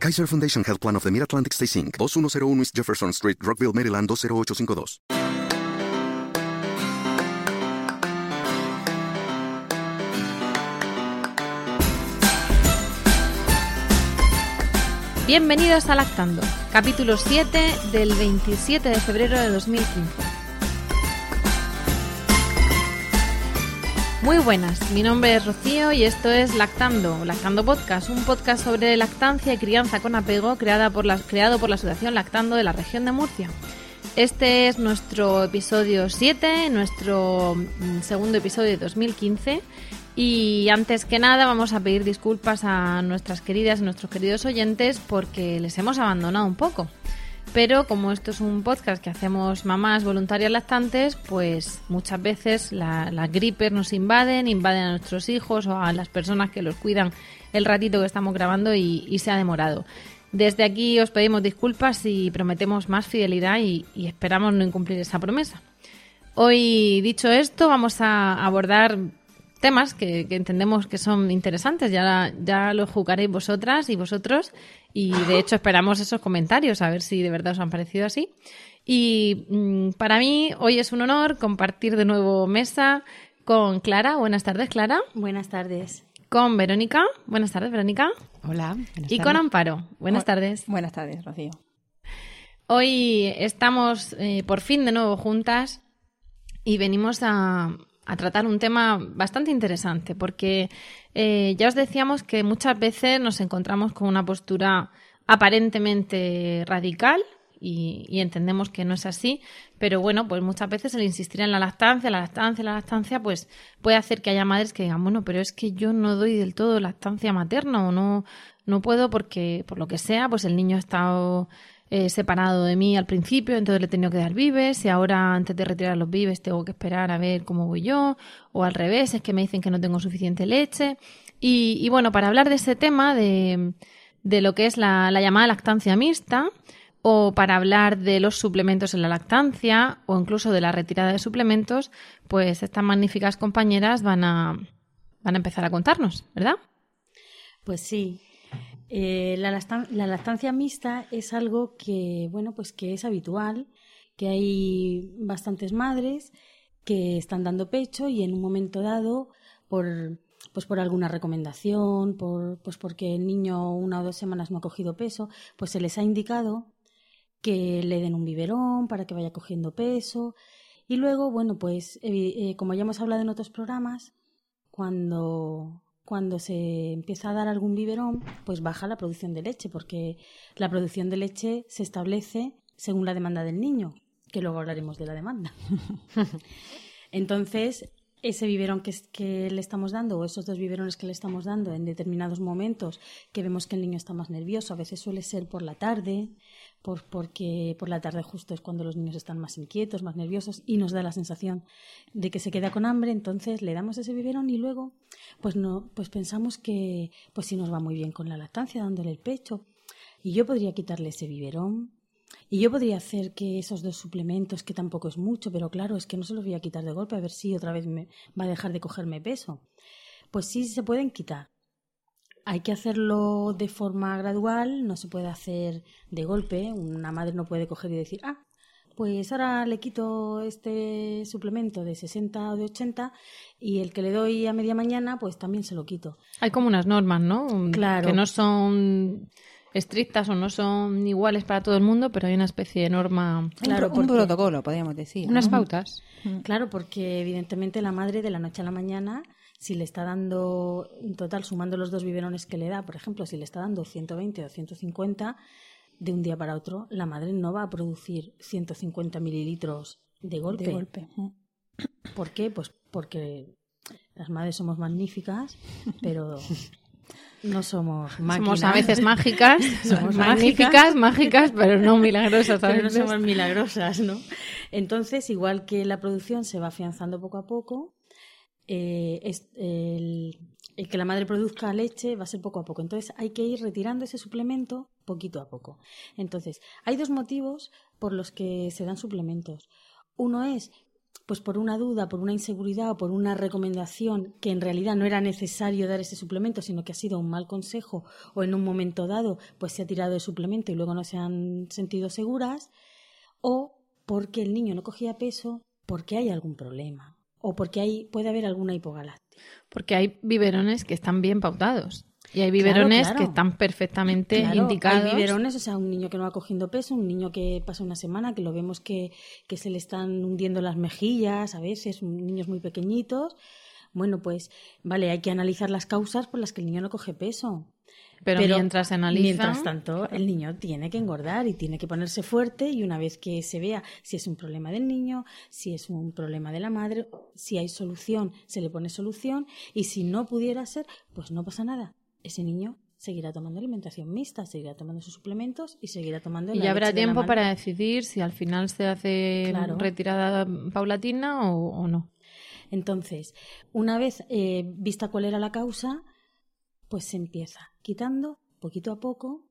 Kaiser Foundation Health Plan of the Mid-Atlantic Stay Inc., 2101 East Jefferson Street, Rockville, Maryland 20852. Bienvenidos a Lactando, capítulo 7 del 27 de febrero de 2015. Muy buenas, mi nombre es Rocío y esto es Lactando, Lactando Podcast, un podcast sobre lactancia y crianza con apego creada por la, creado por la Asociación Lactando de la región de Murcia. Este es nuestro episodio 7, nuestro mm, segundo episodio de 2015 y antes que nada vamos a pedir disculpas a nuestras queridas y nuestros queridos oyentes porque les hemos abandonado un poco. Pero como esto es un podcast que hacemos mamás voluntarias lactantes, pues muchas veces las gripes nos invaden, invaden a nuestros hijos o a las personas que los cuidan el ratito que estamos grabando y, se ha demorado. Desde aquí os pedimos disculpas y prometemos más fidelidad y esperamos no incumplir esa promesa. Hoy, dicho esto, vamos a abordar temas que, entendemos que son interesantes. Ya, ya lo jugaréis vosotras y vosotros. Y de hecho esperamos esos comentarios, a ver si de verdad os han parecido así. Y mm, para mí hoy es un honor compartir de nuevo mesa con Clara. Buenas tardes, Clara. Buenas tardes. Con Verónica. Buenas tardes, Verónica. Hola. y con Amparo. Buenas tardes. Buenas tardes, Rocío. Hoy estamos eh, por fin de nuevo juntas y venimos a, a tratar un tema bastante interesante, porque eh, ya os decíamos que muchas veces nos encontramos con una postura aparentemente radical y, entendemos que no es así, pero bueno, pues muchas veces el insistir en la lactancia, la lactancia, la lactancia, pues puede hacer que haya madres que digan, bueno, pero es que yo no doy del todo lactancia materna o no, no puedo porque, por lo que sea, pues el niño ha estado eh, separado de mí al principio, entonces le he tenido que dar vives y ahora antes de retirar los vives tengo que esperar a ver cómo voy yo, o al revés, es que me dicen que no tengo suficiente leche. Y, bueno, para hablar de ese tema, de, de lo que es la, la llamada lactancia mixta, o para hablar de los suplementos en la lactancia, o incluso de la retirada de suplementos, pues estas magníficas compañeras van a, van a empezar a contarnos, ¿verdad? Pues sí, eh, la, lactancia mixta es algo que, bueno, pues que es habitual, que hay bastantes madres que están dando pecho y en un momento dado, por, pues por alguna recomendación, por, pues porque el niño una o dos semanas no ha cogido peso, pues se les ha indicado que le den un biberón para que vaya cogiendo peso. Y luego, bueno, pues eh, como ya hemos hablado en otros programas, cuando cuando se empieza a dar algún biberón, pues baja la producción de leche, porque la producción de leche se establece según la demanda del niño, que luego hablaremos de la demanda. Entonces, ese biberón que, le estamos dando o esos dos biberones que le estamos dando en determinados momentos que vemos que el niño está más nervioso, a veces suele ser por la tarde, por, porque por la tarde justo es cuando los niños están más inquietos, más nerviosos y nos da la sensación de que se queda con hambre, entonces le damos ese biberón y luego pues no pues pensamos que pues si nos va muy bien con la lactancia dándole el pecho. Y yo podría quitarle ese biberón y yo podría hacer que esos dos suplementos, que tampoco es mucho, pero claro, es que no se los voy a quitar de golpe a ver si otra vez me va a dejar de cogerme peso. Pues sí se pueden quitar, hay que hacerlo de forma gradual, no se puede hacer de golpe. Una madre no puede coger y decir, ah, pues ahora le quito este suplemento de 60 o de 80 y el que le doy a media mañana, pues también se lo quito. Hay como unas normas, ¿no? Claro. Que no son estrictas o no son iguales para todo el mundo, pero hay una especie de norma. Claro, un, protocolo, podríamos decir. Unas pautas. Claro, porque evidentemente la madre de la noche a la mañana si le está dando, en total, sumando los dos biberones que le da, por ejemplo, si le está dando 120 o 150, de un día para otro, la madre no va a producir 150 mililitros de golpe. De golpe. ¿Por qué? Pues porque las madres somos magníficas, pero no somos máquinas. Somos a veces mágicas, Somos magníficas, mágicas, pero no milagrosas. pero no somos milagrosas, ¿no? Entonces, igual que la producción se va afianzando poco a poco, eh, es- el, el que la madre produzca leche va a ser poco a poco. Entonces, hay que ir retirando ese suplemento poquito a poco. Entonces, hay dos motivos por los que se dan suplementos. Uno es pues por una duda, por una inseguridad o por una recomendación que en realidad no era necesario dar ese suplemento, sino que ha sido un mal consejo o en un momento dado pues se ha tirado el suplemento y luego no se han sentido seguras, o porque el niño no cogía peso porque hay algún problema o porque hay, puede haber alguna hipogalactia. Porque hay biberones que están bien pautados. Y hay biberones claro. que están perfectamente Claro, indicados. Hay biberones, o sea, un niño que no va cogiendo peso, un niño que pasa una semana, que lo vemos que, que se le están hundiendo las mejillas a veces, niños muy pequeñitos. Bueno, pues vale, hay que analizar las causas por las que el niño no coge peso. pero, mientras se analiza. Mientras tanto, el niño tiene que engordar y tiene que ponerse fuerte y una vez que se vea si es un problema del niño, si es un problema de la madre, si hay solución, se le pone solución y si no pudiera ser, pues no pasa nada. Ese niño seguirá tomando alimentación mixta, seguirá tomando sus suplementos y seguirá tomando Y la ya habrá tiempo para decidir si al final se hace Claro. retirada paulatina o, o no. Entonces, una vez eh, vista cuál era la causa, pues se empieza quitando poquito a poco,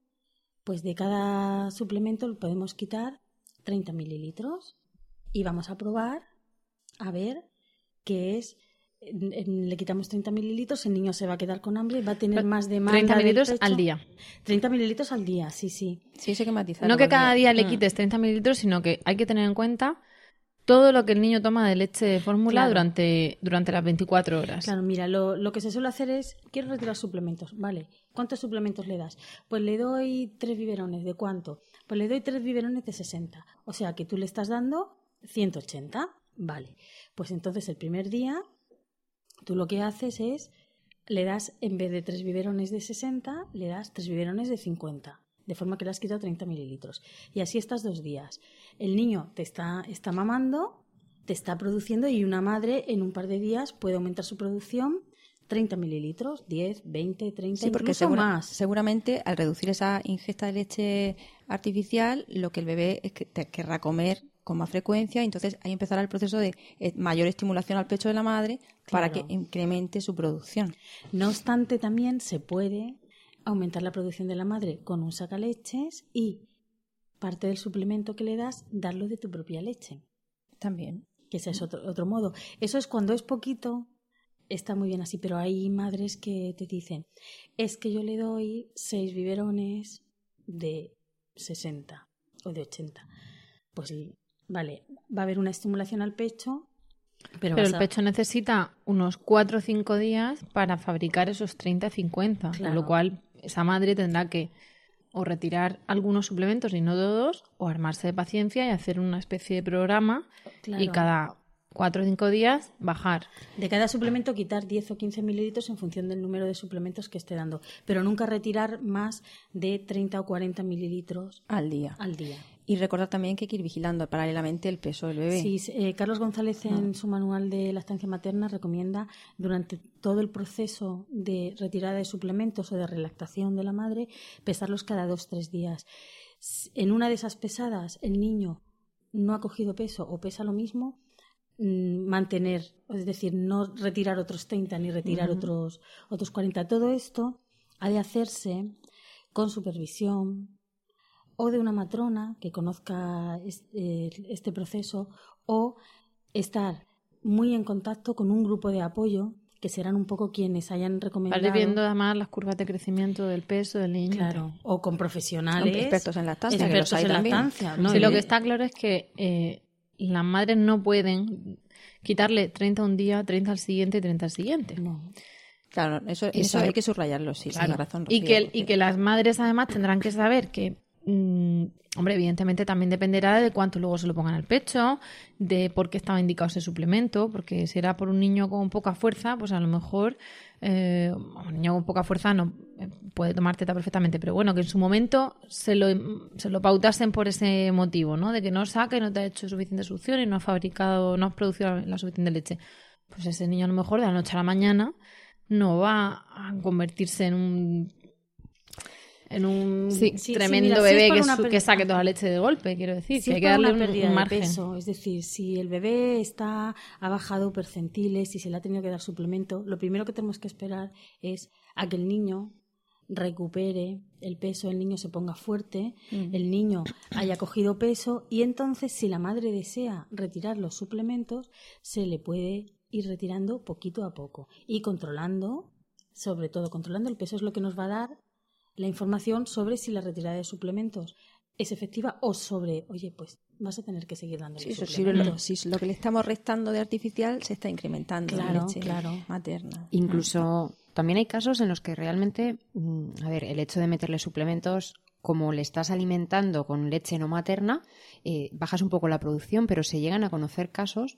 pues de cada suplemento le podemos quitar 30 mililitros y vamos a probar a ver qué es. En- en- Le quitamos 30 mililitros, el niño se va a quedar con hambre, va a tener más demanda. 30 del mililitros al día. 30 mililitros al día, sí, sí. Sí, eso hay que matizar. No que cada día le Mm. quites 30 mililitros, sino que hay que tener en cuenta todo lo que el niño toma de leche de fórmula Claro. durante, durante las 24 horas. Claro, mira, lo, lo que se suele hacer es, quiero retirar suplementos, vale, ¿cuántos suplementos le das? Pues le doy tres biberones, ¿de cuánto? Pues le doy tres biberones de 60, o sea que tú le estás dando 180, vale, pues entonces el primer día tú lo que haces es, le das, en vez de tres biberones de 60, le das tres biberones de 50, de forma que le has quitado 30 mililitros. Y así estás dos días. El niño te está, está mamando, te está produciendo y una madre en un par de días puede aumentar su producción 30 mililitros, 10, 20, 30, Sí, porque incluso segura- más. seguramente al reducir esa ingesta de leche artificial, lo que el bebé es que te querrá comer con más frecuencia y entonces ahí empezará el proceso de eh, mayor estimulación al pecho de la madre para que incremente su producción. No obstante, también se puede aumentar la producción de la madre con un sacaleches y parte del suplemento que le das, darlo de tu propia leche. También. que ese es otro, otro modo. Eso es cuando es poquito, está muy bien así, pero hay madres que te dicen, es que yo le doy seis biberones de 60 o de 80. Pues vale, va a haber una estimulación al pecho, pero, Pero el a- pecho necesita unos 4 o 5 días para fabricar esos 30-50, con Claro. lo cual esa madre tendrá que o retirar algunos suplementos y no todos, o armarse de paciencia y hacer una especie de programa Claro. y cada 4 o 5 días bajar. De cada suplemento quitar 10 o 15 mililitros en función del número de suplementos que esté dando, pero nunca retirar más de 30 o 40 mililitros Al día. al día. Y recordar también que hay que ir vigilando paralelamente el peso del bebé. Sí, eh, Carlos González en su manual de lactancia materna recomienda durante todo el proceso de retirada de suplementos o de relactación de la madre pesarlos cada dos tres días. En una de esas pesadas el niño no ha cogido peso o pesa lo mismo, mm, mantener, es decir, no retirar otros 30 ni retirar otros otros 40. Todo esto ha de hacerse con supervisión, o de una matrona que conozca eh, este proceso o estar muy en contacto con un grupo de apoyo que serán un poco quienes hayan recomendado Vale viendo además las curvas de crecimiento del peso del niño. claro o con profesionales Expertos en lactancia, que los expertos hay en también. lactancia ¿no? Sí, lo que está claro es que eh, las madres no pueden quitarle 30 un día, 30 al siguiente y 30 al siguiente. no. Claro, eso, eso hay que subrayarlo, sí, Claro. razón. y, que, porque- y que las madres además tendrán que saber que, mm, hombre, evidentemente también dependerá de cuánto luego se lo pongan al pecho, de por qué estaba indicado ese suplemento, porque si era por un niño con poca fuerza, pues a lo mejor eh, un niño con poca fuerza no eh, puede tomar teta perfectamente, pero bueno, que en su momento se lo, se lo pautasen por ese motivo, ¿no? De que no saca y no te ha hecho suficiente succión y no has fabricado, no has producido la suficiente leche. Pues ese niño a lo mejor de la noche a la mañana no va a convertirse en un en un Sí, sí, tremendo mira, bebé que, su- saque toda la leche de golpe, quiero decir. Si que hay que darle una un- pérdida un de margen. peso, es decir, si el bebé está ha bajado percentiles, si se le ha tenido que dar suplemento, lo primero que tenemos que esperar es a que el niño recupere el peso, el niño se ponga fuerte, el niño haya cogido peso y entonces si la madre desea retirar los suplementos, se le puede ir retirando poquito a poco y controlando, sobre todo controlando el peso es lo que nos va a dar la información sobre si la retirada de suplementos es efectiva o sobre, oye, pues vas a tener que seguir dando Sí, eso, si, lo, suplementos. si lo que le estamos restando de artificial se está incrementando en Claro, leche claro. materna. Incluso también hay casos en los que realmente, mm, a ver, el hecho de meterle suplementos, como le estás alimentando con leche no materna, eh, bajas un poco la producción, pero se llegan a conocer casos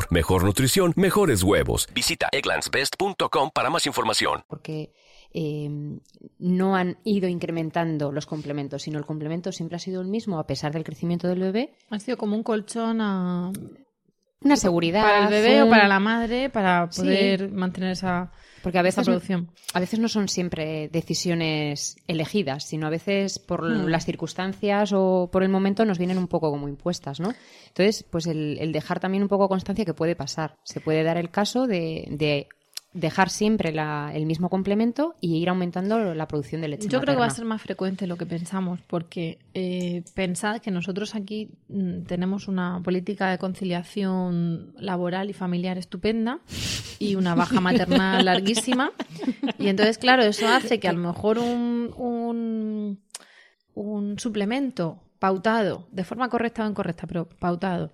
mejor nutrición, mejores huevos. Visita egglandsbest.com para más información. porque eh, no han ido incrementando los complementos, sino el complemento siempre ha sido el mismo a pesar del crecimiento del bebé. Ha sido como un colchón a- Una seguridad. para el bebé o para la madre para Sí. poder mantener esa, Porque a esa veces, producción. a veces no son siempre decisiones elegidas, sino a veces por las circunstancias o por el momento nos vienen un poco como impuestas, ¿no? Entonces, pues el, el dejar también un poco constancia que puede pasar. Se puede dar el caso de, de dejar siempre la- el mismo complemento y ir aumentando la producción de leche Yo creo que va a ser más frecuente lo que pensamos, porque eh, pensad que nosotros aquí mm, tenemos una política de conciliación laboral y familiar estupenda y una baja maternal larguísima. Y entonces, claro, eso hace que a lo mejor un, un, un suplemento pautado, de forma correcta o incorrecta, pero pautado,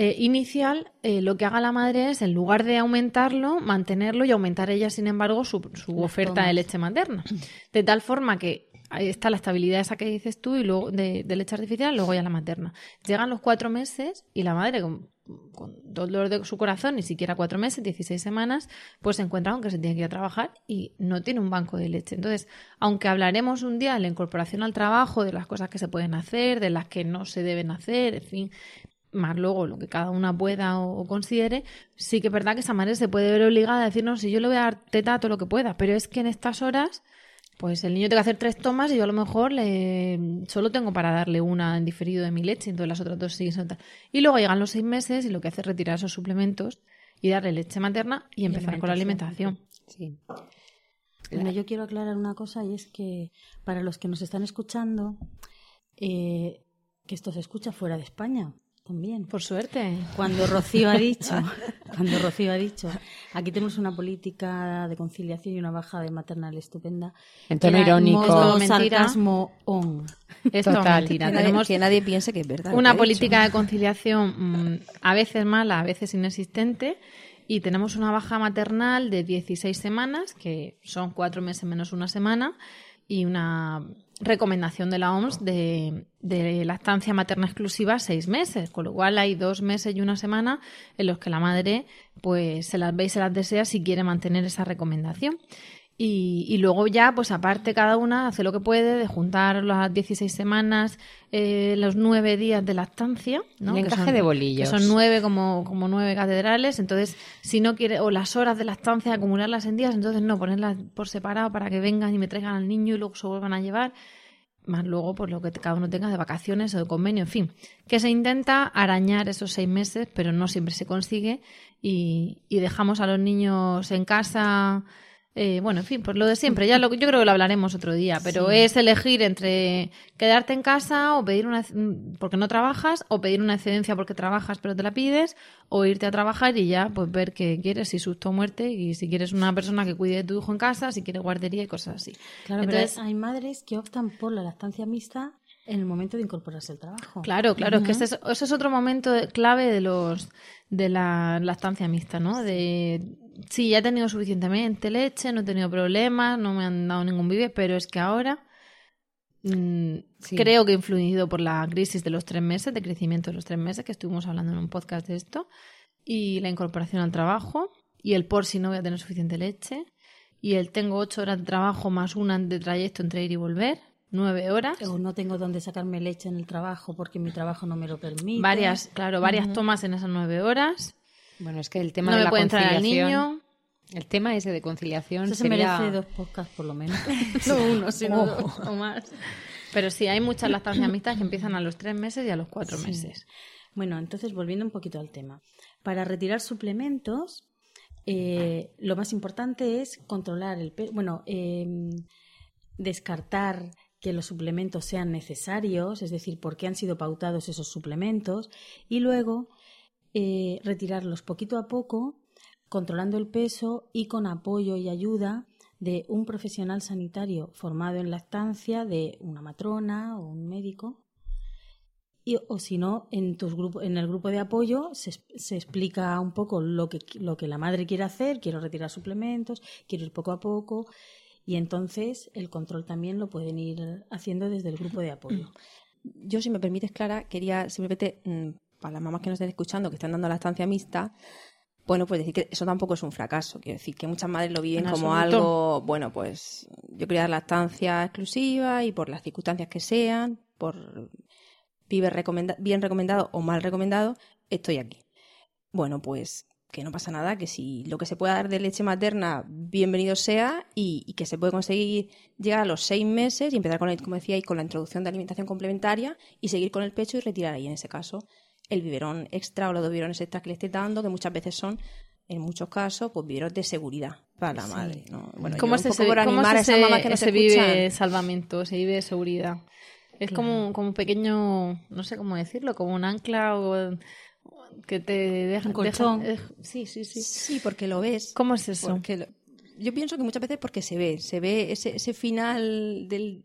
eh, inicial, eh, lo que haga la madre es, en lugar de aumentarlo, mantenerlo y aumentar ella, sin embargo, su, su oferta tomas. de leche materna. De tal forma que ahí está la estabilidad esa que dices tú y luego de, de leche artificial, luego ya la materna. Llegan los cuatro meses y la madre, con, con dolor de su corazón, ni siquiera cuatro meses, 16 semanas, pues se encuentra con que se tiene que ir a trabajar y no tiene un banco de leche. Entonces, aunque hablaremos un día de la incorporación al trabajo, de las cosas que se pueden hacer, de las que no se deben hacer, en fin, más luego lo que cada una pueda o, considere, sí que es verdad que esa madre se puede ver obligada a decir, no, si yo le voy a dar teta todo lo que pueda, pero es que en estas horas, pues el niño tiene que hacer tres tomas y yo a lo mejor le solo tengo para darle una en diferido de mi leche, entonces las otras dos siguen siendo tal. Y luego llegan los seis meses y lo que hace es retirar esos suplementos y darle leche materna y empezar con la alimentación. Sí. Bueno, yo quiero aclarar una cosa y es que para los que nos están escuchando, eh, que esto se escucha fuera de España también. Por suerte. Cuando Rocío ha dicho, cuando Rocío ha dicho, aquí tenemos una política de conciliación y una baja de maternal estupenda. En tono irónico. modo Mentira. sarcasmo on. Esto es Total. mentira. Que nadie, Tenemos que nadie piense que es verdad. una política de conciliación mm, a veces mala, a veces inexistente, y tenemos una baja maternal de 16 semanas, que son cuatro meses menos una semana, y una recomendación de la OMS de, de lactancia materna exclusiva seis meses, con lo cual hay dos meses y una semana en los que la madre pues se las ve y se las desea si quiere mantener esa recomendación. Y, y luego ya, pues aparte cada una hace lo que puede de juntar las 16 semanas, eh, los nueve días de lactancia, ¿no? El Que encaje son- de bolillos. Que son nueve como, como nueve catedrales, entonces si no quiere, o las horas de lactancia, acumularlas en días, entonces no, ponerlas por separado para que vengan y me traigan al niño y luego se vuelvan a llevar, más luego por lo que cada uno tenga de vacaciones o de convenio, en fin, que se intenta arañar esos seis meses, pero no siempre se consigue y, y dejamos a los niños en casa. Eh, bueno, en fin, pues lo de siempre. Ya lo, yo creo que lo hablaremos otro día, pero es elegir entre quedarte en casa o pedir una porque no trabajas o pedir una excedencia porque trabajas pero te la pides o irte a trabajar y ya pues ver qué quieres, si susto o muerte y si quieres una persona que cuide de tu hijo en casa, si quieres guardería y cosas así. Claro, Entonces, pero hay madres que optan por la lactancia mixta en el momento de incorporarse al trabajo. Claro, claro, es que ese es, ese es otro momento clave de los de la lactancia mixta, ¿no? De sí, ya he tenido suficientemente leche, no he tenido problemas, no me han dado ningún bibe, pero es que ahora mm, Sí. creo que influido por la crisis de los tres meses, de crecimiento de los tres meses, que estuvimos hablando en un podcast de esto, y la incorporación al trabajo, y el por si no voy a tener suficiente leche, y el tengo ocho horas de trabajo más una de trayecto entre ir y volver, nueve horas. O no tengo dónde sacarme leche en el trabajo porque mi trabajo no me lo permite. Varias, claro, varias tomas en esas nueve horas. Bueno, es que el tema No de me la puede entrar el conciliación... niño. El tema ese de conciliación Eso se sería... merece dos podcasts por lo menos. no uno, sino dos o más. Pero sí, hay muchas lactancias mixtas que empiezan a los tres meses y a los cuatro meses. Bueno, entonces volviendo un poquito al tema. Para retirar suplementos, eh, lo más importante es controlar el peso. Bueno, eh, descartar que los suplementos sean necesarios, es decir, por qué han sido pautados esos suplementos, y luego eh, retirarlos poquito a poco, controlando el peso y con apoyo y ayuda de un profesional sanitario formado en lactancia, de una matrona o un médico. Y, o si no, en, tus grupo, en el grupo de apoyo se, se explica un poco lo que, lo que la madre quiere hacer, quiero retirar suplementos, quiero ir poco a poco, y entonces el control también lo pueden ir haciendo desde el grupo de apoyo. Yo, si me permites, Clara, quería simplemente, mm, para las mamás que nos estén escuchando, que están dando la estancia mixta, bueno, pues decir que eso tampoco es un fracaso. Quiero decir que muchas madres lo viven En como absoluto. algo, bueno, pues yo quería dar la estancia exclusiva y por las circunstancias que sean, por pibe recomenda- bien recomendado o mal recomendado, estoy aquí. Bueno, pues que no pasa nada, que si lo que se pueda dar de leche materna, bienvenido sea, y, y que se puede conseguir llegar a los seis meses y empezar con, el, como decíais, con la introducción de alimentación complementaria y seguir con el pecho y retirar ahí, en ese caso, el biberón extra o los dos biberones extras que le esté dando, que muchas veces son, en muchos casos, pues biberones de seguridad para la madre. ¿no? Bueno, ¿Cómo yo es un poco por animar a esas ese, mamás que ese escuchan. vive salvamento, ese vive seguridad? Es como, como un pequeño, no sé cómo decirlo, como un ancla o que te deja... Un colchón. deja- eh, sí, sí, sí. Sí, porque lo ves. ¿Cómo es eso? Porque lo- yo pienso que muchas veces porque se ve, se ve ese, ese final del...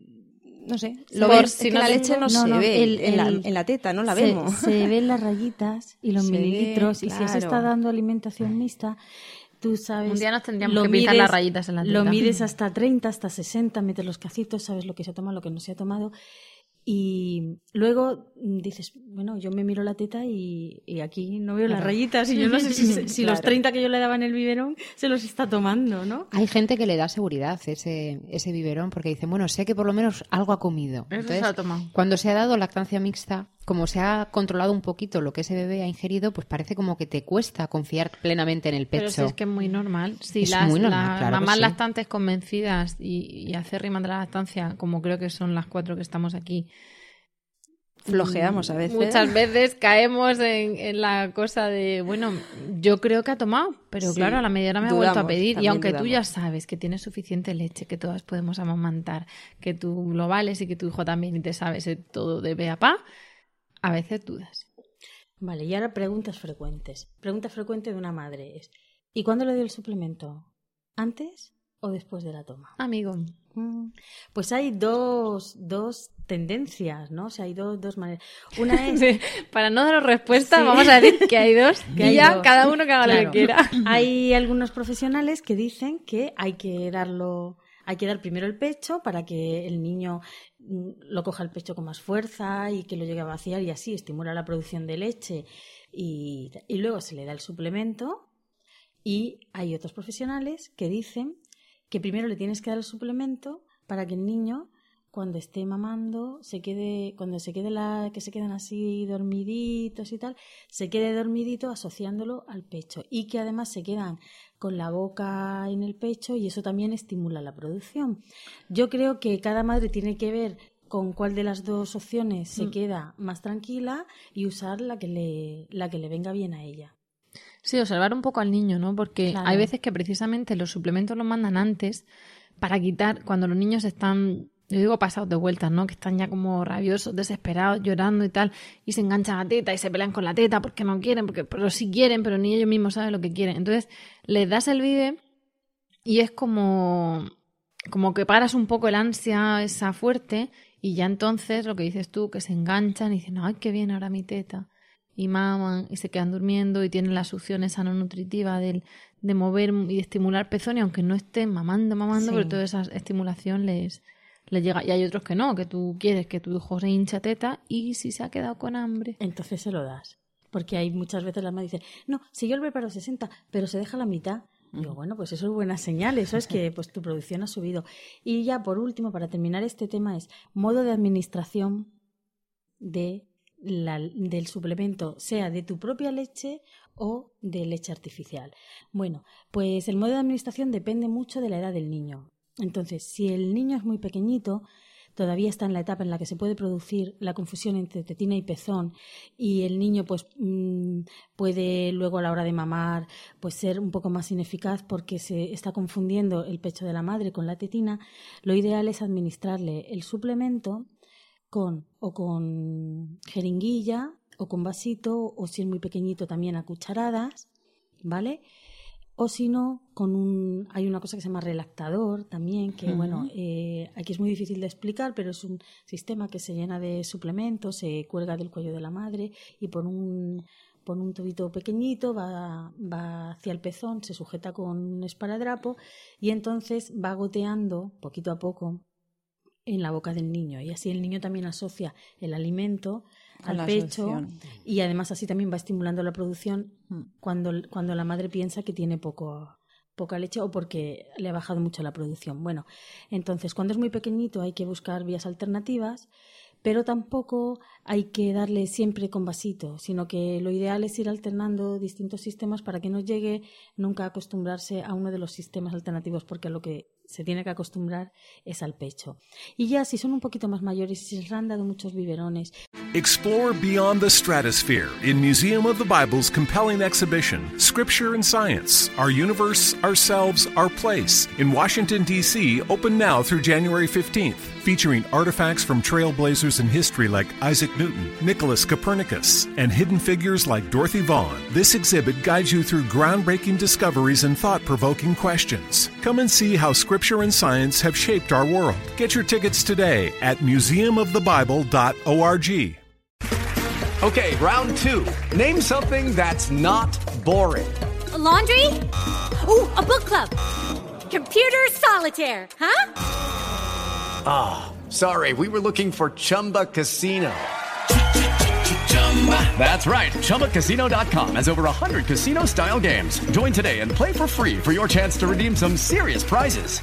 No sé, lo ves, si es que no la tengo- leche no, no, se no, ve el- en, la, el- en la teta, no la se, vemos. se ven las rayitas y los Se ve, mililitros, y si se está dando alimentación mixta, tú sabes... Un día nos tendríamos lo que mides- las rayitas en la Lo teta. mides hasta 30, hasta 60, metes los cacitos, sabes lo que se ha tomado, lo que no se ha tomado. Y luego dices, bueno, yo me miro la teta y, y aquí no veo las rayitas y yo no sé si, si los Claro. 30 que yo le daba en el biberón se los está tomando, ¿no? Hay gente que le da seguridad ese, ese biberón porque dicen, bueno, sé que por lo menos algo ha comido. Eso se ha tomado. Cuando se ha dado lactancia mixta, como se ha controlado un poquito lo que ese bebé ha ingerido, pues parece como que te cuesta confiar plenamente en el pecho. Pero si es que es muy normal. Si Es las, muy normal, las claro que mamás sí. lactantes convencidas y, y acérrimas de la lactancia, como creo que son las cuatro que estamos aquí, Flojeamos a veces. muchas veces caemos en, en la cosa de, bueno, yo creo que ha tomado, pero Sí, claro, a la media hora me ha vuelto a pedir. Y aunque tú ya sabes que tienes suficiente leche, que todas podemos amamantar, que tú lo vales y que tu hijo también y te sabes todo de pe a pa, a veces dudas. Vale, y ahora preguntas frecuentes. Pregunta frecuente de una madre es, ¿y cuándo le dio el suplemento? ¿Antes o después de la toma? Amigo, Pues hay dos, dos tendencias, ¿no? O sea, hay dos, dos maneras. Una es... Sí, Para no dar respuesta, Sí. vamos a decir que hay dos Que hay ya dos. cada uno que haga lo que quiera. Hay algunos profesionales que dicen que hay que darlo, hay que dar primero el pecho para que el niño mm, lo coja el pecho con más fuerza y que lo llegue a vaciar y así estimula la producción de leche y, y luego se le da el suplemento. Y hay otros profesionales que dicen que primero le tienes que dar el suplemento para que el niño cuando esté mamando se quede cuando se quede la que se quedan así dormiditos y tal se quede dormidito asociándolo al pecho. Y que además se quedan con la boca en el pecho y eso también estimula la producción. Yo creo que cada madre tiene que ver con cuál de las dos opciones se Mm. queda más tranquila y usar la que le la que le venga bien a ella Sí, observar un poco al niño, ¿no? Porque Claro. hay veces que precisamente los suplementos los mandan antes para quitar cuando los niños están, yo digo pasados de vueltas, ¿no? Que están ya como rabiosos, desesperados, llorando y tal, y se enganchan a la teta y se pelean con la teta porque no quieren, porque pero sí quieren, pero ni ellos mismos saben lo que quieren. Entonces, les das el vive y es como como que paras un poco el ansia esa fuerte y ya entonces lo que dices tú que se enganchan y dicen, "Ay, qué bien ahora mi teta." Y maman y se quedan durmiendo y tienen la succión esa no nutritiva del, de mover y de estimular pezón y aunque no estén mamando, mamando, Sí. pero toda esa estimulación les, les llega. Y hay otros que no, que tú quieres que tu hijo se hincha teta y si se ha quedado con hambre. Entonces se lo das. Porque hay muchas veces las madres dicen, no, si yo el preparo 60, pero se deja la mitad. Digo, bueno, pues eso es buena señal, eso es que pues tu producción ha subido. Y ya por último, para terminar este tema, es modo de administración de la- del suplemento, sea de tu propia leche o de leche artificial. Bueno, pues el modo de administración depende mucho de la edad del niño. Entonces, si el niño es muy pequeñito, todavía está en la etapa en la que se puede producir la confusión entre tetina y pezón y el niño pues mm, puede luego a la hora de mamar pues ser un poco más ineficaz porque se está confundiendo el pecho de la madre con la tetina, lo ideal es administrarle el suplemento con o con jeringuilla o con vasito o si es muy pequeñito también a cucharadas, ¿vale? O si no, con un, hay una cosa que se llama relactador también, que bueno, eh, aquí es muy difícil de explicar, pero es un sistema que se llena de suplementos, se cuelga del cuello de la madre y por un, por un tubito pequeñito va, va hacia el pezón, se sujeta con un esparadrapo y entonces va goteando poquito a poco en la boca del niño y así el niño también asocia el alimento al la pecho y además así también va estimulando la producción Mm. cuando, cuando la madre piensa que tiene poco, poca leche o porque le ha bajado mucho la producción. Bueno, entonces cuando es muy pequeñito hay que buscar vías alternativas, pero tampoco hay que darle siempre con vasito, sino que lo ideal es ir alternando distintos sistemas para que no llegue nunca a acostumbrarse a uno de los sistemas alternativos, porque a lo que se tiene que acostumbrar es al pecho. Y ya si son un poquito más mayores y si se han dado muchos biberones Explore beyond the stratosphere in Museum of the Bible's compelling exhibition, Scripture and Science Our Universe, Ourselves, Our Place, in Washington, D.C., open now through January 15th. Featuring artifacts from trailblazers in history like Isaac Newton, Nicholas Copernicus, and hidden figures like Dorothy Vaughan, this exhibit guides you through groundbreaking discoveries and thought provoking questions. Come and see how Scripture and science have shaped our world. Get your tickets today at museumofthebible.org. Okay, round two. Name something that's not boring. A laundry? Ooh, a book club. Computer solitaire, huh? Ah, sorry, we were looking for Chumba Casino. That's right. ChumbaCasino.com has over 100 casino style games. Join today and play for free for your chance to redeem some serious prizes.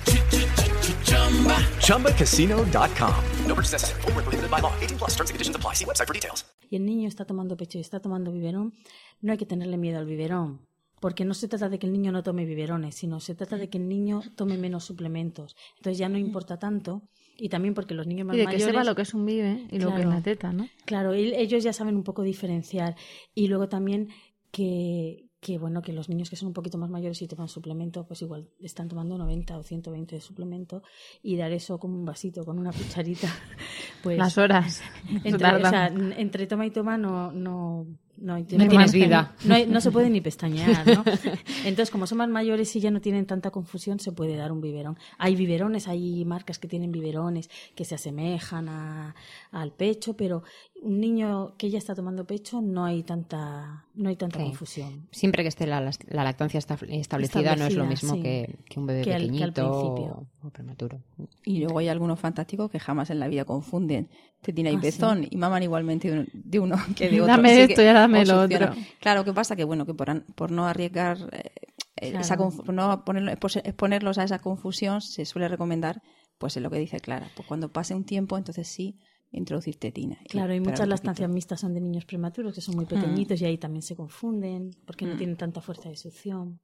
ChumbaCasino.com. No purchase necessary. Void where prohibited by law. 18 plus terms and conditions apply. See website for details. y el niño está tomando pecho y está tomando biberón, no hay que tenerle miedo al biberón. Porque no se trata de que el niño no tome biberones, sino se trata de que el niño tome menos suplementos. Entonces ya no importa tanto. Y también porque los niños más Y de que mayores... sepa lo que es un bibe y lo que es Claro. la teta, ¿no? Claro, y ellos ya saben un poco diferenciar. Y luego también que, que, bueno, que los niños que son un poquito más mayores y toman suplemento, pues igual están tomando 90 o 120 de suplemento y dar eso como un vasito, con una cucharita, pues... Las horas. Entre, o sea, entre toma y toma no, no, no, No tienes vida. No, hay- no se puede ni pestañear, ¿no? Entonces, como son más mayores y ya no tienen tanta confusión, se puede dar un biberón. Hay biberones, hay marcas que tienen biberones que se asemejan a- al pecho, pero un niño que ya está tomando pecho no hay tanta, no hay tanta Sí. confusión. Siempre que esté la, la lactancia esta- establecida, no es lo Establecida, mismo sí. que, que un bebé Que al- que al pequeñito principio. o, o prematuro. Y luego hay algunos fantásticos que jamás en la vida confunden tetina y Ah, sí. pezón y maman igualmente de, un- de uno que de otro. Dame Así esto y dame lo otro. Claro, ¿qué pasa? Que bueno, que por, an- por no arriesgar, eh, eh, Claro. esa no ponerlo- exponerlos a esa confusión, se suele recomendar, pues es lo que dice Clara, pues cuando pase un tiempo, entonces sí, introducir tetina. Claro, y muchas lactancias poquito. mixtas son de niños prematuros que son muy pequeñitos y ahí también se confunden porque no tienen tanta fuerza de succión.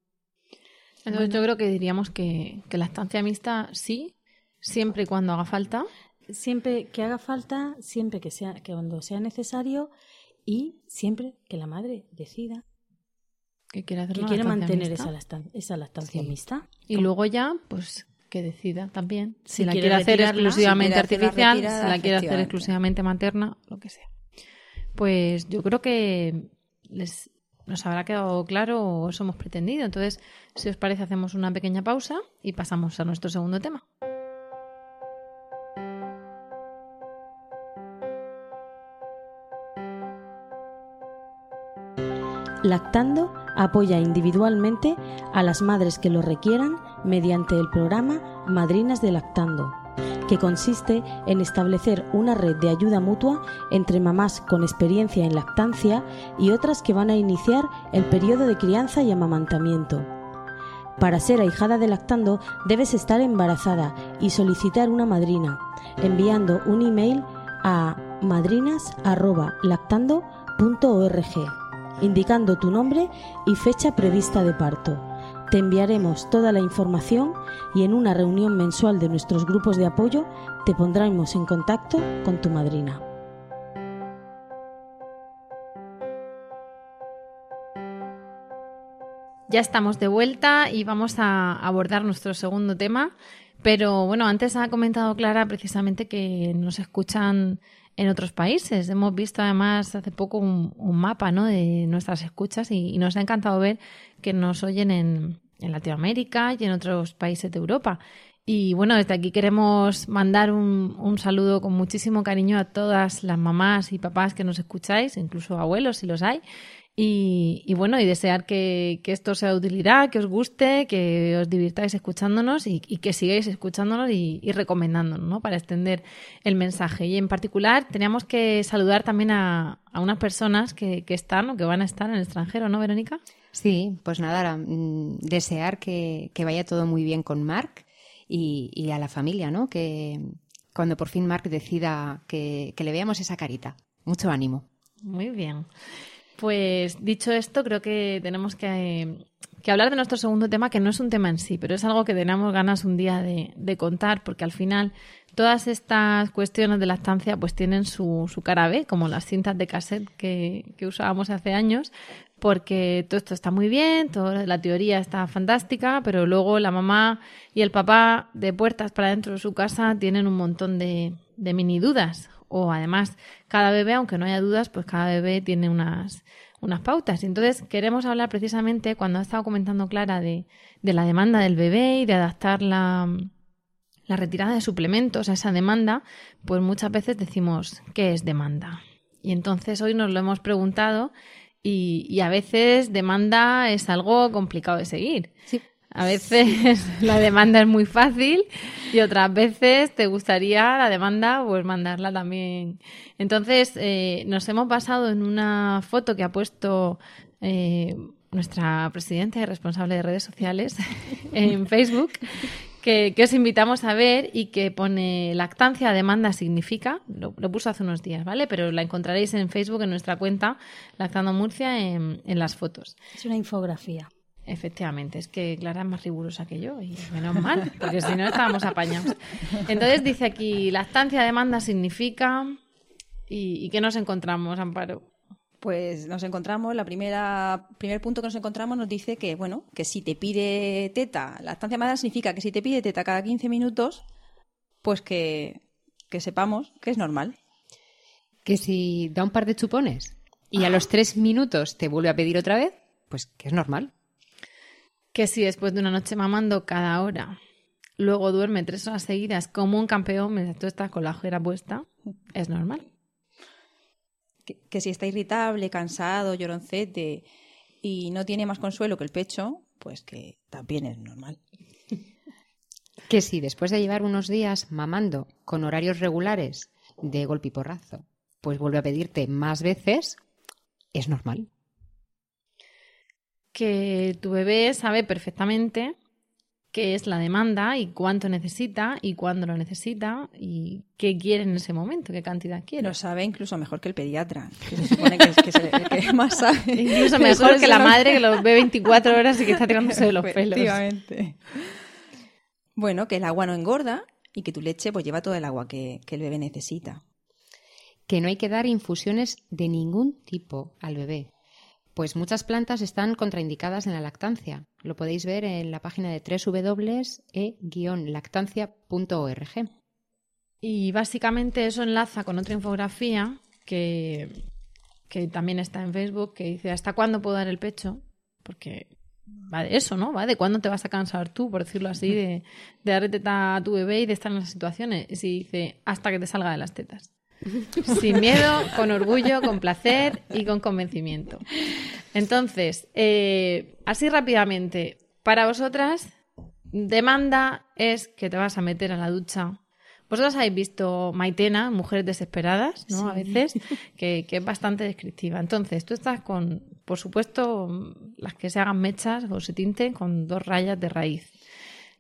Entonces yo creo que diríamos que, que la estancia mixta sí, siempre y cuando haga falta. siempre que haga falta, siempre que sea que cuando sea necesario y siempre que la madre decida Que quiere hacer que quiere mantener mixta. esa, lactan- esa lactancia Sí. mixta. Y luego ya, pues que decida también. Si, Si la quiere quiere hacer retirarla, exclusivamente si quiere hacerla artificial, retirada, si la quiere hacer exclusivamente materna, lo que sea. Pues yo creo que les, nos habrá quedado claro o eso hemos pretendido. Entonces, si os parece, hacemos una pequeña pausa y pasamos a nuestro segundo tema. Lactando apoya individualmente a las madres que lo requieran mediante el programa Madrinas de Lactando, que consiste en establecer una red de ayuda mutua entre mamás con experiencia en lactancia y otras que van a iniciar el periodo de crianza y amamantamiento. Para ser ahijada de lactando debes estar embarazada y solicitar una madrina, enviando un email a madrinas.lactando.org, indicando tu nombre y fecha prevista de parto. Te enviaremos toda la información y en una reunión mensual de nuestros grupos de apoyo te pondremos en contacto con tu madrina. Ya estamos de vuelta y vamos a abordar nuestro segundo tema. Pero bueno, antes ha comentado Clara precisamente que nos escuchan en otros países. Hemos visto además hace poco un, mapa ¿no? de nuestras escuchas y, nos ha encantado ver que nos oyen en, en Latinoamérica y en otros países de Europa. Y bueno, desde aquí queremos mandar un, un, saludo con muchísimo cariño a todas las mamás y papás que nos escucháis, incluso abuelos si los hay, y, bueno, y desear que, esto sea de utilidad, que os guste, que os divirtáis escuchándonos y, que sigáis escuchándonos y, recomendándonos, ¿no? Para extender el mensaje. Y en particular, teníamos que saludar también a, unas personas que, están o que van a estar en el extranjero, ¿no, Verónica? Sí, pues nada, mm, desear que, vaya todo muy bien con Marc y, a la familia, ¿no? Que cuando por fin Marc decida que, que le veamos esa carita. Mucho ánimo. Muy bien. Pues dicho esto, creo que tenemos que, hablar de nuestro segundo tema, que no es un tema en sí, pero es algo que tenemos ganas un día de, contar, porque al final todas estas cuestiones de lactancia pues tienen su, su cara B, como las cintas de cassette que, que usábamos hace años, porque todo esto está muy bien, toda la teoría está fantástica, pero luego la mamá y el papá de puertas para dentro de su casa tienen un montón de, de mini dudas o además cada bebé, aunque no haya dudas, pues cada bebé tiene unas, unas pautas. Entonces queremos hablar precisamente, cuando ha estado comentando Clara, de, de la demanda del bebé y de adaptar la, la retirada de suplementos a esa demanda, pues muchas veces decimos, ¿qué es demanda? Y entonces hoy nos lo hemos preguntado y, y a veces demanda es algo complicado de seguir. Sí. A veces la demanda es muy fácil y otras veces te gustaría la demanda pues mandarla también. Entonces eh, nos hemos basado en una foto que ha puesto eh, nuestra presidenta y responsable de redes sociales en Facebook que, os invitamos a ver y que pone lactancia demanda significa, lo, puso hace unos días, ¿vale? Pero la encontraréis en Facebook en nuestra cuenta Lactando Murcia en las fotos. Es una infografía. Efectivamente, es que Clara es más rigurosa que yo y menos mal, porque si no estábamos apañados. Entonces dice aquí, lactancia demanda significa y, y ¿qué nos encontramos, Amparo? Pues nos encontramos, la primera primer punto que nos encontramos nos dice que bueno, que si te pide teta, lactancia demanda significa que si te pide teta cada 15 minutos, pues que, que sepamos que es normal. Que si da un par de chupones y a los tres minutos te vuelve a pedir otra vez, pues que es normal que si después de una noche mamando cada hora, luego duerme tres horas seguidas como un campeón mientras tú estás con la ojera puesta, es normal. Que, si está irritable, cansado, lloroncete y no tiene más consuelo que el pecho, pues que también es normal. Que si después de llevar unos días mamando con horarios regulares de golpe y porrazo, pues vuelve a pedirte más veces, es normal que tu bebé sabe perfectamente qué es la demanda y cuánto necesita y cuándo lo necesita y qué quiere en ese momento, qué cantidad quiere. Lo sabe incluso mejor que el pediatra, que se supone que es, el que más sabe. Incluso mejor que la madre que lo ve 24 horas y que está tirándose de los pelos. Bueno, que el agua no engorda y que tu leche pues lleva todo el agua que, que el bebé necesita. Que no hay que dar infusiones de ningún tipo al bebé. Pues muchas plantas están contraindicadas en la lactancia. Lo podéis ver en la página de www.e-lactancia.org. Y básicamente eso enlaza con otra infografía que, que también está en Facebook que dice ¿hasta cuándo puedo dar el pecho? Porque va de eso, ¿no? Va de cuándo te vas a cansar tú, por decirlo así, de, de darle teta a tu bebé y de estar en las situaciones. Y dice hasta que te salga de las tetas. Sin miedo, con orgullo, con placer y con convencimiento. Entonces, eh, así rápidamente, para vosotras, demanda es que te vas a meter a la ducha. Vosotras habéis visto Maitena, Mujeres Desesperadas, ¿no? A veces, que, que es bastante descriptiva. Entonces, tú estás con, por supuesto, las que se hagan mechas o se tinten con dos rayas de raíz.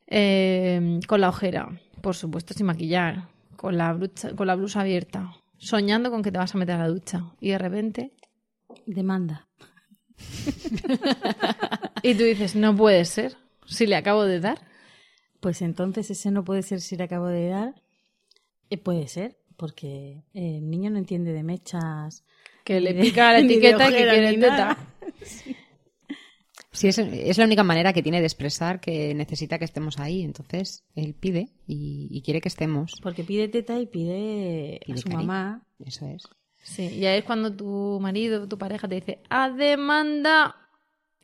Eh, con la ojera, por supuesto, sin maquillar, con la, brucha- con la blusa abierta, soñando con que te vas a meter a la ducha. Y de repente, Demanda. y tú dices, no puede ser, si le acabo de dar. Pues entonces ese no puede ser si le acabo de dar. Eh, puede ser, porque el niño no entiende de mechas. Que le pica la etiqueta y que quiere teta. nada. Sí, es, es la única manera que tiene de expresar que necesita que estemos ahí. Entonces, él pide y, y quiere que estemos. Porque pide teta y pide, Pide a su cariño. mamá. Eso es. Sí, y ahí es cuando tu marido, tu pareja te dice, a demanda.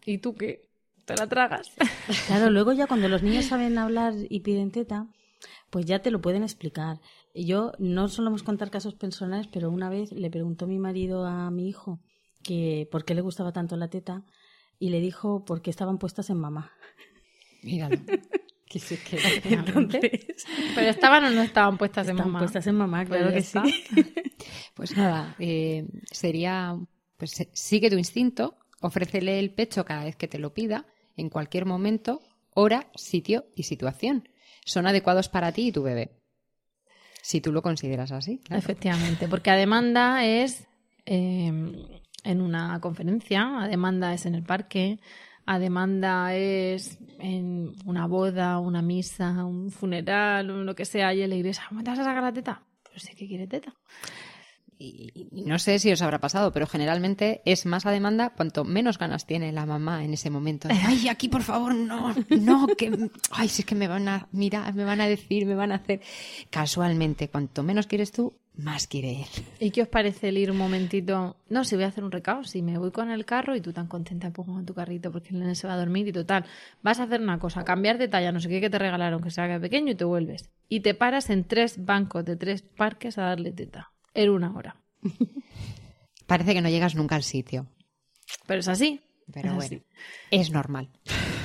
¿Y tú qué? ¿Te la tragas? Claro, luego ya cuando los niños saben hablar y piden teta, pues ya te lo pueden explicar. Yo no solemos contar casos personales, pero una vez le preguntó mi marido a mi hijo que por qué le gustaba tanto la teta y le dijo porque estaban puestas en mamá. Míralo. Que sí, que- Entonces, Pero estaban o no estaban puestas en mamá. puestas en mamá, Pues claro ya que sí. Pues nada, eh, sería, pues sigue tu instinto, ofrécele el pecho cada vez que te lo pida, en cualquier momento, hora, sitio y situación. Son adecuados para ti y tu bebé. Si tú lo consideras así. claro. Efectivamente, porque a demanda es eh, en una conferencia, a demanda es en el parque, a demanda es en una boda, una misa, un funeral, lo que sea, y en la iglesia, ¿me te vas a sacar la teta? Pero sí que quiere teta. Y, y no sé si os habrá pasado, pero generalmente es más a demanda cuanto menos ganas tiene la mamá en ese momento. De, Ay, aquí por favor, no, no, que, ay, si es que me van a mirar, me van a decir, me van a hacer. Casualmente, cuanto menos quieres tú, más quiere él. ¿Y qué os parece el ir un momentito? No, si voy a hacer un recao, si me voy con el carro y tú tan contenta pongo en tu carrito porque el nene se va a dormir y total, vas a hacer una cosa, cambiar de talla, no sé qué que te regalaron, que sea pequeño y te vuelves. Y te paras en tres bancos de tres parques a darle teta. En una hora. Parece que no llegas nunca al sitio, Pero es así. pero es bueno, así. es normal.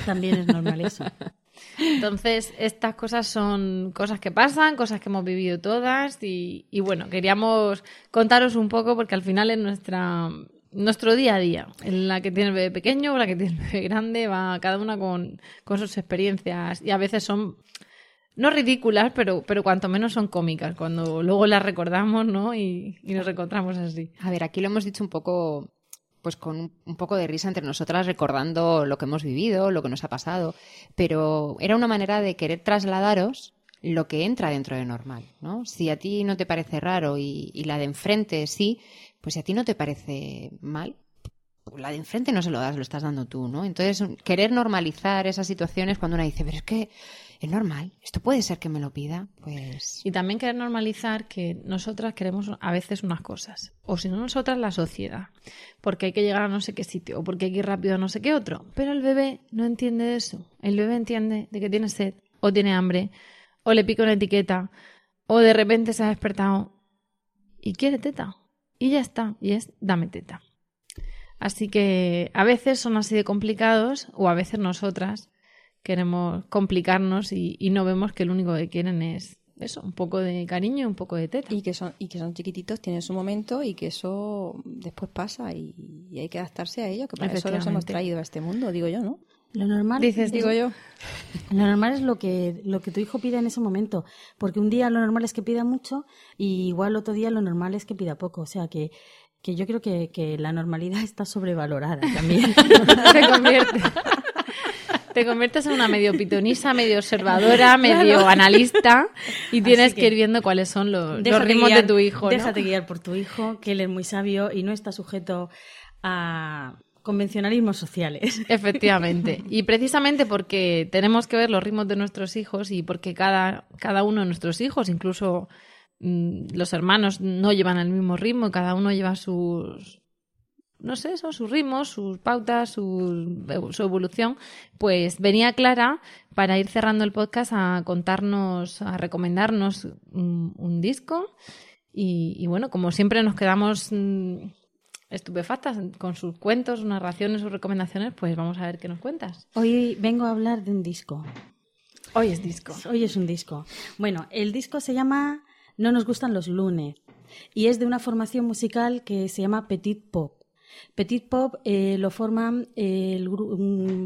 También es normal eso. Entonces, estas cosas son cosas que pasan, cosas que hemos vivido todas y, y bueno, queríamos contaros un poco porque al final es nuestra nuestro día a día, en la que tiene el bebé pequeño o la que tiene el bebé grande, va cada una con, con sus experiencias y a veces son no ridículas, pero, pero cuanto menos son cómicas, cuando luego las recordamos, ¿no? Y, y nos encontramos así. A ver, aquí lo hemos dicho un poco, pues con un, poco de risa entre nosotras, recordando lo que hemos vivido, lo que nos ha pasado, pero era una manera de querer trasladaros lo que entra dentro de normal, ¿no? Si a ti no te parece raro y, y la de enfrente sí, pues si a ti no te parece mal, la de enfrente no se lo das, lo estás dando tú, ¿no? Entonces, querer normalizar esas situaciones cuando una dice, pero es que es normal, esto puede ser que me lo pida, pues... Y también querer normalizar que nosotras queremos a veces unas cosas, o si no nosotras la sociedad, porque hay que llegar a no sé qué sitio, o porque hay que ir rápido a no sé qué otro. Pero el bebé no entiende eso. El bebé entiende de que tiene sed, o tiene hambre, o le pica una etiqueta, o de repente se ha despertado y quiere teta. Y ya está, y es dame teta. Así que a veces son así de complicados, o a veces nosotras queremos complicarnos y, y no vemos que lo único que quieren es eso, un poco de cariño y un poco de teta. Y que son, y que son chiquititos, tienen su momento y que eso después pasa y, y hay que adaptarse a ello, que para eso los hemos traído a este mundo, digo yo, ¿no? Lo normal, Dices, Digo yo. lo normal es lo que, lo que tu hijo pida en ese momento. Porque un día lo normal es que pida mucho y igual otro día lo normal es que pida poco. O sea que, que yo creo que, que la normalidad está sobrevalorada también. te conviertes. Te conviertes en una medio pitonisa, medio observadora, medio analista y tienes que, que ir viendo cuáles son los, los ritmos guiar- de tu hijo. ¿no? Déjate guiar por tu hijo, que él es muy sabio y no está sujeto a convencionalismos sociales. Efectivamente. Y precisamente porque tenemos que ver los ritmos de nuestros hijos y porque cada, cada uno de nuestros hijos, incluso los hermanos, no llevan el mismo ritmo, cada uno lleva sus, no sé, eso, sus ritmos, sus pautas, su, su evolución, pues venía Clara para ir cerrando el podcast a contarnos, a recomendarnos un, un disco. Y, y bueno, como siempre nos quedamos mm, estupefactas con sus cuentos, sus narraciones, sus recomendaciones, pues vamos a ver qué nos cuentas. Hoy vengo a hablar de un disco. Hoy es disco. Hoy es un disco. Bueno, el disco se llama No nos gustan los lunes y es de una formación musical que se llama Petit Pop. Petit Pop eh, lo forman eh,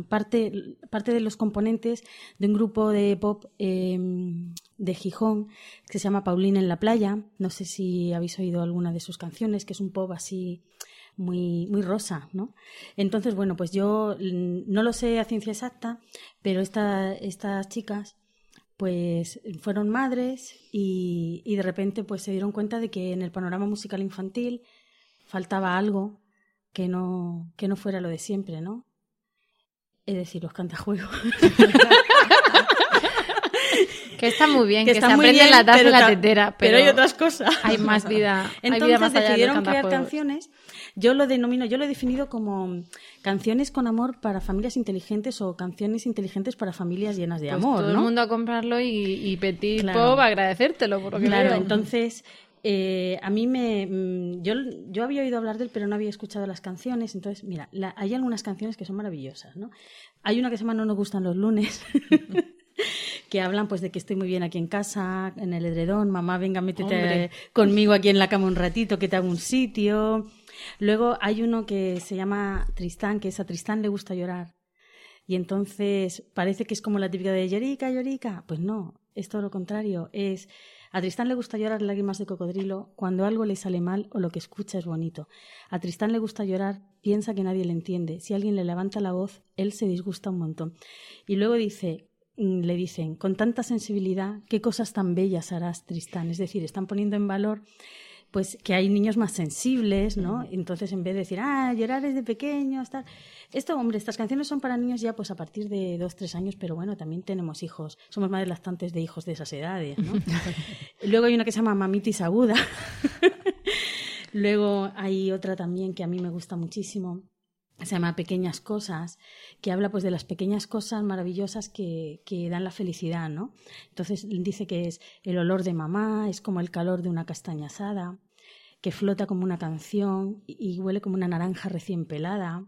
parte, parte de los componentes de un grupo de pop eh, de Gijón que se llama Paulina en la playa. No sé si habéis oído alguna de sus canciones, que es un pop así muy, muy rosa, ¿no? Entonces, bueno, pues yo no lo sé a ciencia exacta, pero esta- estas chicas pues fueron madres y, y de repente pues se dieron cuenta de que en el panorama musical infantil faltaba algo que no, que no fuera lo de siempre, ¿no? Es decir, los cantajuegos. Que está muy bien, que, está se muy aprende bien, la taza pero y la tetera, pero pero, hay otras cosas. Hay más vida. hay vida Entonces más allá de los decidieron crear canciones. Yo lo denomino, yo lo he definido como canciones con amor para familias inteligentes o canciones inteligentes para familias llenas de Pues amor, todo ¿no? el mundo a comprarlo y, y Petit Claro. Pop agradecértelo por lo que Claro, veo. entonces eh, a mí me. mm, Yo, yo había oído hablar de él, pero no había escuchado las canciones. Entonces, mira, la- hay algunas canciones que son maravillosas, ¿no? Hay una que se llama No nos gustan los lunes. que hablan pues de que estoy muy bien aquí en casa, en el edredón, mamá, venga, métete Hombre. conmigo aquí en la cama un ratito, que te hago un sitio. Luego hay uno que se llama Tristán, que es a Tristán le gusta llorar. Y entonces parece que es como la típica de llorica, llorica. Pues no, es todo lo contrario. Es a Tristán le gusta llorar lágrimas de cocodrilo cuando algo le sale mal o lo que escucha es bonito. A Tristán le gusta llorar, piensa que nadie le entiende. Si alguien le levanta la voz, él se disgusta un montón. Y luego dice, le dicen, con tanta sensibilidad, qué cosas tan bellas harás, Tristán. Es decir, están poniendo en valor pues que hay niños más sensibles, ¿no? Entonces, en vez de decir, ah, llorar desde pequeño, tal. Esto, hombre, estas canciones son para niños ya pues a partir de dos, tres años, pero bueno, también tenemos hijos, somos madres lactantes de hijos de esas edades, ¿no? Luego hay una que se llama Mamitis Aguda. Luego hay otra también que a mí me gusta muchísimo, se llama Pequeñas Cosas, que habla pues de las pequeñas cosas maravillosas que, que dan la felicidad, ¿no? Entonces dice que es el olor de mamá, es como el calor de una castaña asada, que flota como una canción y y huele como una naranja recién pelada,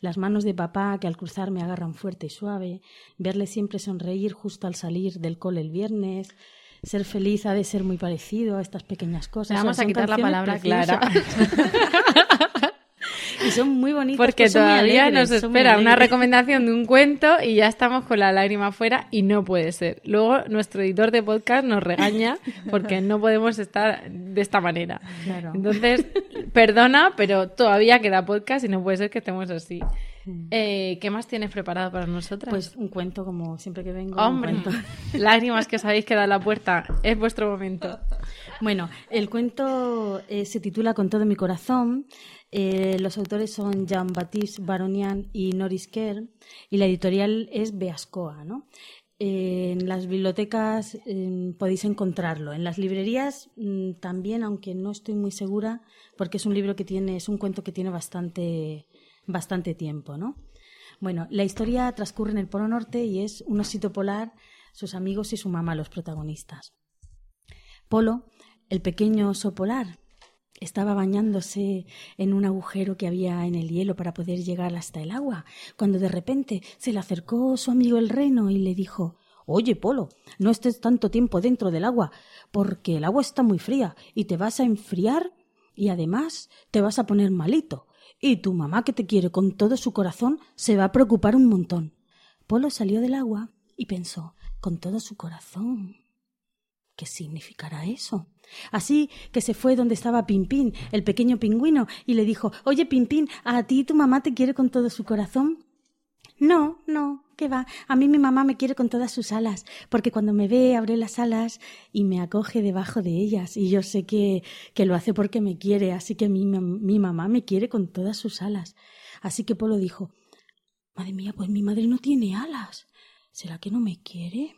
las manos de papá que al cruzar me agarran fuerte y suave, verle siempre sonreír justo al salir del cole el viernes, ser feliz ha de ser muy parecido a estas pequeñas cosas. Le O sea, vamos a quitar la palabra. Clara. y son muy. Porque pues muy todavía alegres, nos espera una recomendación de un cuento y ya estamos con la lágrima afuera y no puede ser. Luego nuestro editor de podcast nos regaña porque no podemos estar de esta manera. Claro. Entonces, perdona, pero todavía queda podcast y no puede ser que estemos así. Eh, ¿Qué más tienes preparado para nosotras? Pues un cuento, como siempre que vengo. un Hombre, cuento. lágrimas que os habéis quedado en la puerta, es vuestro momento. Bueno, el cuento eh, se titula Con todo mi corazón. Eh, los autores son Jean-Baptiste Baronian y Norris Kerr y la editorial es Beascoa. Eh, en las bibliotecas eh, podéis encontrarlo. En las librerías mm, también, aunque no estoy muy segura, porque es un libro que tiene, es un cuento que tiene bastante, bastante tiempo, ¿no? Bueno, la historia transcurre en el Polo Norte y es un osito polar, sus amigos y su mamá los protagonistas. Polo, el pequeño oso polar, estaba bañándose en un agujero que había en el hielo para poder llegar hasta el agua, cuando de repente se le acercó su amigo el reno y le dijo Oye, Polo, no estés tanto tiempo dentro del agua, porque el agua está muy fría y te vas a enfriar y además te vas a poner malito. Y tu mamá, que te quiere con todo su corazón, se va a preocupar un montón. Polo salió del agua y pensó, con todo su corazón. ¿Qué significará eso? Así que se fue donde estaba Pimpín, el pequeño pingüino, y le dijo Oye, Pimpín, ¿a ti tu mamá te quiere con todo su corazón? No, no, ¿qué va? A mí mi mamá me quiere con todas sus alas, porque cuando me ve abre las alas y me acoge debajo de ellas, y yo sé que, que lo hace porque me quiere, así que mi, mi mamá me quiere con todas sus alas. Así que Polo dijo Madre mía, pues mi madre no tiene alas. ¿Será que no me quiere?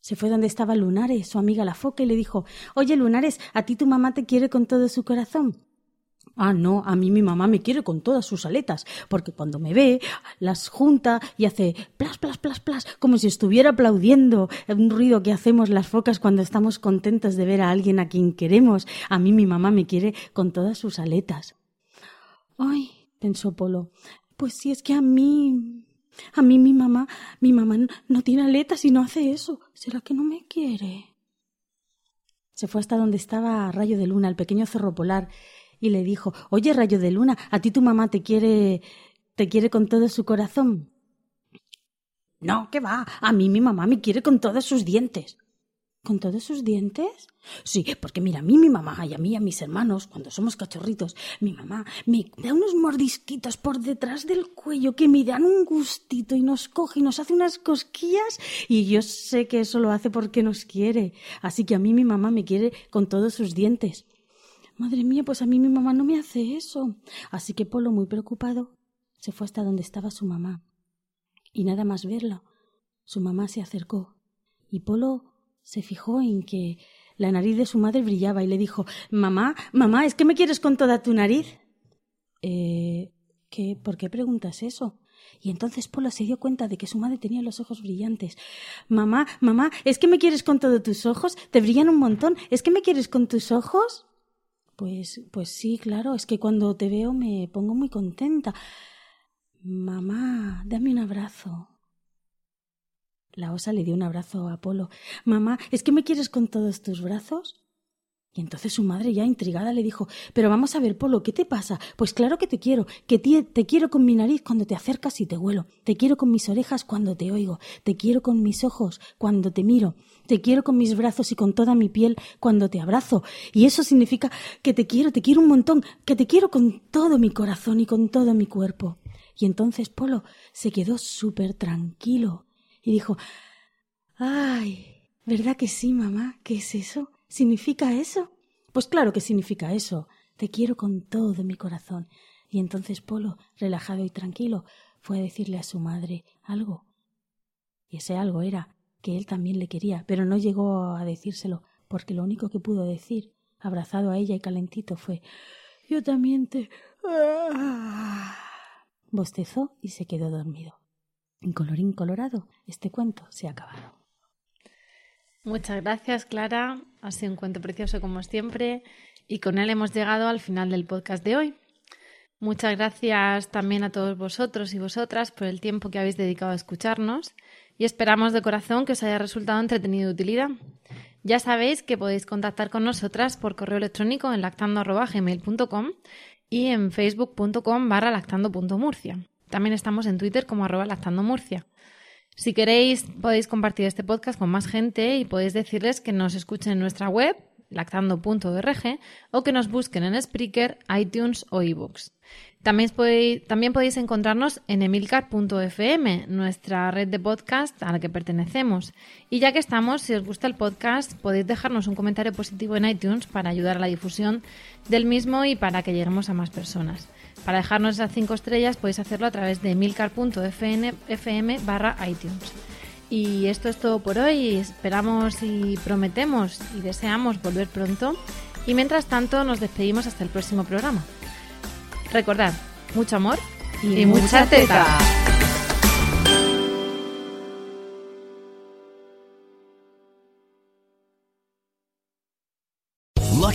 Se fue donde estaba Lunares, su amiga la foca, y le dijo Oye, Lunares, ¿a ti tu mamá te quiere con todo su corazón? Ah, no, a mí mi mamá me quiere con todas sus aletas, porque cuando me ve, las junta y hace plas, plas, plas, plas, como si estuviera aplaudiendo, un ruido que hacemos las focas cuando estamos contentos de ver a alguien a quien queremos. A mí mi mamá me quiere con todas sus aletas. Ay, pensó Polo, pues si es que a mí... A mí mi mamá, mi mamá no, tiene aletas y no hace eso. ¿Será que no me quiere? Se fue hasta donde estaba Rayo de Luna, el pequeño zorro polar, y le dijo Oye, Rayo de Luna, a ti tu mamá te quiere. te quiere con todo su corazón. No, que va. A mí mi mamá me quiere con todos sus dientes. ¿Con todos sus dientes? Sí, porque mira, a mí mi mamá y a mí a mis hermanos, cuando somos cachorritos, mi mamá me da unos mordisquitos por detrás del cuello que me dan un gustito y nos coge y nos hace unas cosquillas y yo sé que eso lo hace porque nos quiere. Así que a mí mi mamá me quiere con todos sus dientes. Madre mía, pues a mí mi mamá no me hace eso. Así que Polo, muy preocupado, se fue hasta donde estaba su mamá. Y nada más verlo, su mamá se acercó y Polo se fijó en que la nariz de su madre brillaba y le dijo Mamá, mamá, ¿es que me quieres con toda tu nariz? Eh. ¿qué, ¿Por qué preguntas eso? Y entonces Polo se dio cuenta de que su madre tenía los ojos brillantes. Mamá, mamá, ¿es que me quieres con todos tus ojos? Te brillan un montón. ¿Es que me quieres con tus ojos? Pues, pues sí, claro, es que cuando te veo me pongo muy contenta. Mamá, dame un abrazo. La osa le dio un abrazo a Apolo. Mamá, ¿es que me quieres con todos tus brazos? Y entonces su madre, ya intrigada, le dijo Pero vamos a ver, Polo, ¿qué te pasa? Pues claro que te quiero, que te, te quiero con mi nariz cuando te acercas y te huelo, te quiero con mis orejas cuando te oigo, te quiero con mis ojos cuando te miro, te quiero con mis brazos y con toda mi piel cuando te abrazo. Y eso significa que te quiero, te quiero un montón, que te quiero con todo mi corazón y con todo mi cuerpo. Y entonces Polo se quedó súper tranquilo y dijo Ay, ¿verdad que sí, mamá? ¿Qué es eso? ¿Significa eso? Pues claro que significa eso. Te quiero con todo mi corazón. Y entonces Polo, relajado y tranquilo, fue a decirle a su madre algo. Y ese algo era que él también le quería, pero no llegó a decírselo, porque lo único que pudo decir, abrazado a ella y calentito, fue Yo también te. Bostezó y se quedó dormido. En colorín colorado, este cuento se ha acabado. Muchas gracias, Clara. Ha sido un cuento precioso como siempre y con él hemos llegado al final del podcast de hoy. Muchas gracias también a todos vosotros y vosotras por el tiempo que habéis dedicado a escucharnos y esperamos de corazón que os haya resultado entretenido y utilidad. Ya sabéis que podéis contactar con nosotras por correo electrónico en lactando.gmail.com y en facebook.com barra lactando.murcia. También estamos en Twitter como arroba lactandomurcia. Si queréis, podéis compartir este podcast con más gente y podéis decirles que nos escuchen en nuestra web, lactando.org, o que nos busquen en Spreaker, iTunes o ebooks. También podéis, también podéis encontrarnos en emilcar.fm, nuestra red de podcast a la que pertenecemos. Y ya que estamos, si os gusta el podcast, podéis dejarnos un comentario positivo en iTunes para ayudar a la difusión del mismo y para que lleguemos a más personas. Para dejarnos esas cinco estrellas podéis hacerlo a través de emilcar.fm barra iTunes. Y esto es todo por hoy. Esperamos y prometemos y deseamos volver pronto. Y mientras tanto nos despedimos hasta el próximo programa. Recordad, mucho amor y, mucha teta.